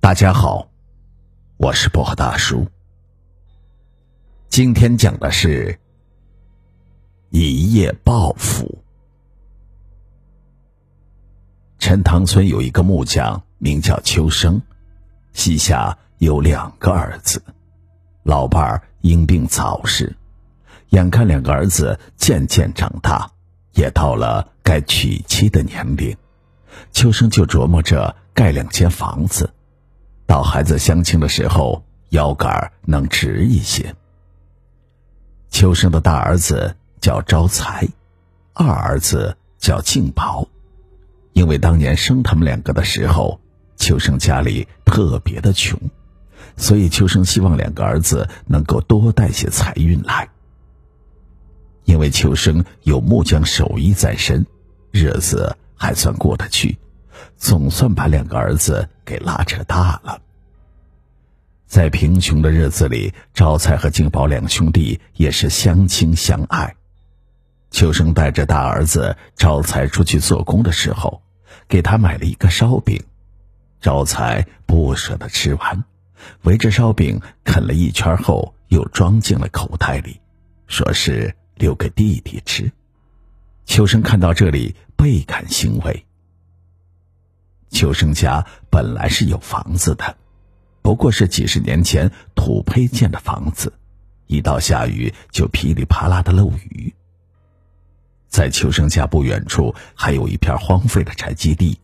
大家好，我是薄荷大叔。今天讲的是一夜暴富。陈塘村有一个木匠，名叫秋生，膝下有两个儿子，老伴儿因病早逝，眼看两个儿子渐渐长大，也到了该娶妻的年龄，秋生就琢磨着盖两间房子。到孩子相亲的时候，腰杆能直一些。秋生的大儿子叫招财，二儿子叫静宝。因为当年生他们两个的时候，秋生家里特别的穷，所以秋生希望两个儿子能够多带些财运来。因为秋生有木匠手艺在身，日子还算过得去。总算把两个儿子给拉扯大了。在贫穷的日子里，招财和静宝两兄弟也是相亲相爱。秋生带着大儿子招财出去做工的时候，给他买了一个烧饼。招财不舍得吃完，围着烧饼啃了一圈后，又装进了口袋里，说是留给弟弟吃。秋生看到这里，倍感欣慰。秋生家本来是有房子的，不过是几十年前土坯建的房子，一到下雨就噼里啪啦的漏雨。在秋生家不远处还有一片荒废的宅基地，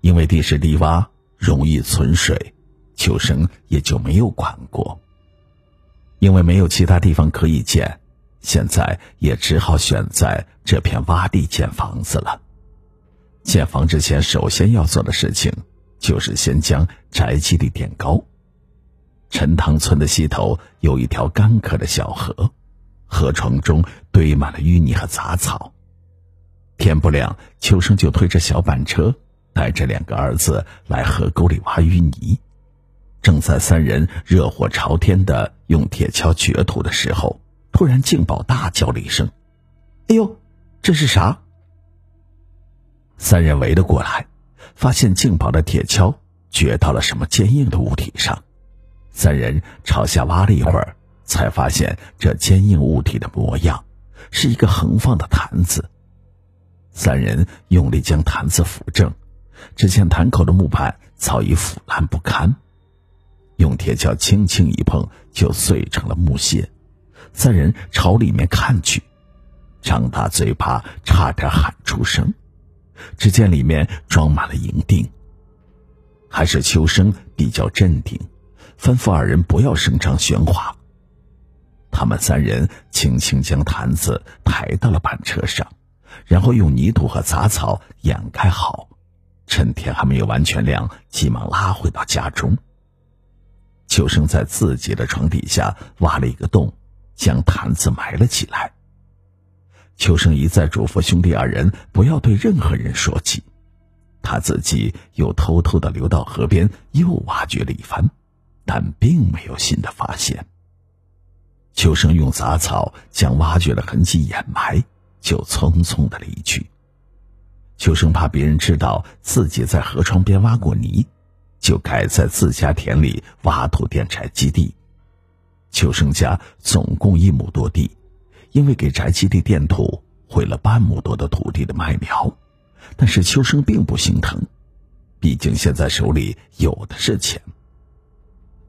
因为地势低洼，容易存水，秋生也就没有管过。因为没有其他地方可以建，现在也只好选在这片洼地建房子了。建房之前，首先要做的事情，就是先将宅基地垫高。陈塘村的西头有一条干涸的小河，河床中堆满了淤泥和杂草。天不亮，秋生就推着小板车，带着两个儿子来河沟里挖淤泥。正在三人热火朝天的用铁锹掘土的时候，突然静宝大叫了一声：“哎呦，这是啥？”三人围了过来，发现静宝的铁锹掘到了什么坚硬的物体上。三人朝下挖了一会儿，才发现这坚硬物体的模样是一个横放的坛子。三人用力将坛子扶正，只见坛口的木板早已腐烂不堪，用铁锹轻轻一碰就碎成了木屑。三人朝里面看去，张大嘴巴，差点喊出声。只见里面装满了银锭。还是秋生比较镇定，吩咐二人不要声张喧哗。他们三人轻轻将坛子抬到了板车上，然后用泥土和杂草掩盖好，趁天还没有完全亮，急忙拉回到家中。秋生在自己的床底下挖了一个洞，将坛子埋了起来。秋生一再嘱咐兄弟二人不要对任何人说起，他自己又偷偷的流到河边，又挖掘了一番，但并没有新的发现。秋生用杂草将挖掘的痕迹掩埋，就匆匆的离去。秋生怕别人知道自己在河床边挖过泥，就改在自家田里挖土垫柴基地。秋生家总共一亩多地。因为给宅基地垫土毁了半亩多的土地的麦苗，但是秋生并不心疼，毕竟现在手里有的是钱。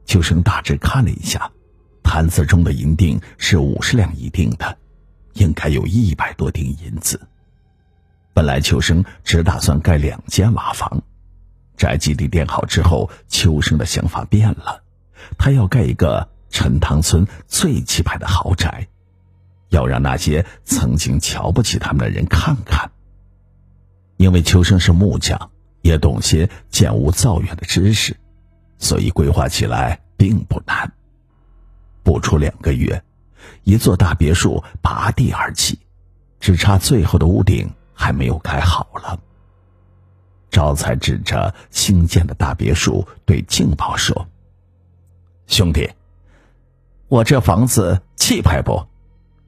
秋生大致看了一下，坛子中的银锭是五十两一锭的，应该有一百多锭银子。本来秋生只打算盖两间瓦房，宅基地垫好之后，秋生的想法变了，他要盖一个陈塘村最气派的豪宅。要让那些曾经瞧不起他们的人看看。因为秋生是木匠，也懂些建屋造园的知识，所以规划起来并不难。不出两个月，一座大别墅拔地而起，只差最后的屋顶还没有盖好了。招财指着新建的大别墅对静宝说：“兄弟，我这房子气派不？”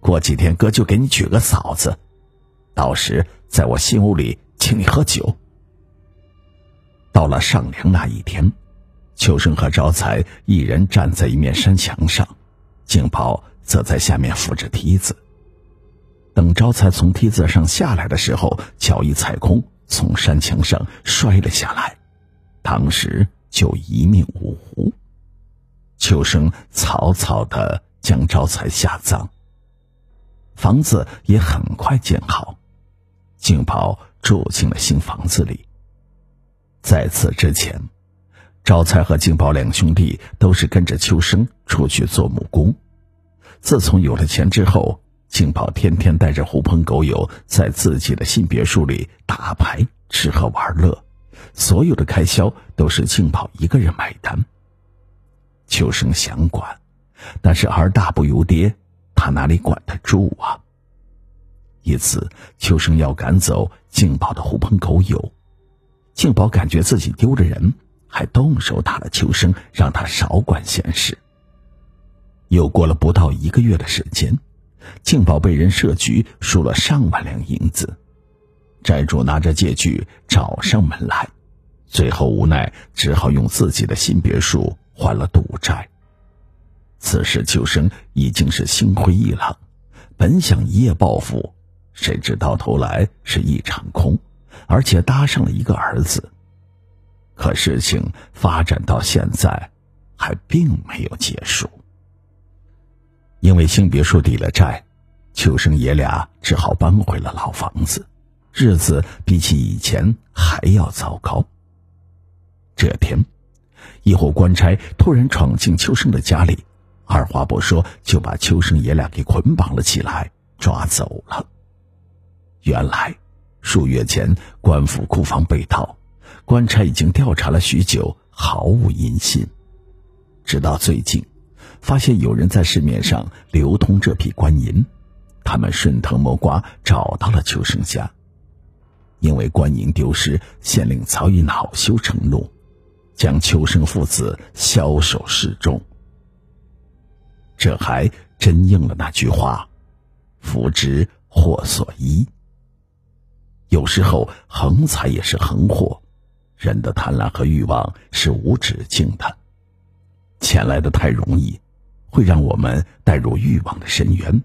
过几天哥就给你娶个嫂子，到时在我新屋里请你喝酒。到了上梁那一天，秋生和招财一人站在一面山墙上，静宝则在下面扶着梯子。等招财从梯子上下来的时候，脚一踩空，从山墙上摔了下来，当时就一命呜呼。秋生草草的将招财下葬，房子也很快建好，静宝住进了新房子里。在此之前，招财和静宝两兄弟都是跟着秋生出去做木工。自从有了钱之后，静宝天天带着狐朋狗友在自己的新别墅里打牌、吃喝玩乐，所有的开销都是静宝一个人买单。秋生想管，但是儿大不由爹，他哪里管得住啊？一次，秋生要赶走静宝的狐朋狗友，静宝感觉自己丢了人，还动手打了秋生，让他少管闲事。又过了不到一个月的时间。静宝被人设局，输了上万两银子，债主拿着借据找上门来，最后无奈只好用自己的新别墅还了赌债。此时秋生已经是心灰意冷，本想一夜暴富，谁知到头来是一场空，而且搭上了一个儿子。可事情发展到现在，还并没有结束。因为新别墅抵了债，秋生爷俩只好搬回了老房子，日子比起以前还要糟糕。这天，一伙官差突然闯进秋生的家里，二话不说就把秋生爷俩给捆绑了起来，抓走了。原来，数月前官府库房被盗，官差已经调查了许久，毫无音信，直到最近。发现有人在市面上流通这批官银，他们顺藤摸瓜找到了秋生家。因为官银丢失，县令早已恼羞成怒，将秋生父子枭首示众。这还真应了那句话：“福之祸所依。”有时候横财也是横祸，人的贪婪和欲望是无止境的，钱来的太容易。会让我们带入欲望的深渊。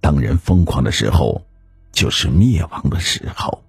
当人疯狂的时候，就是灭亡的时候。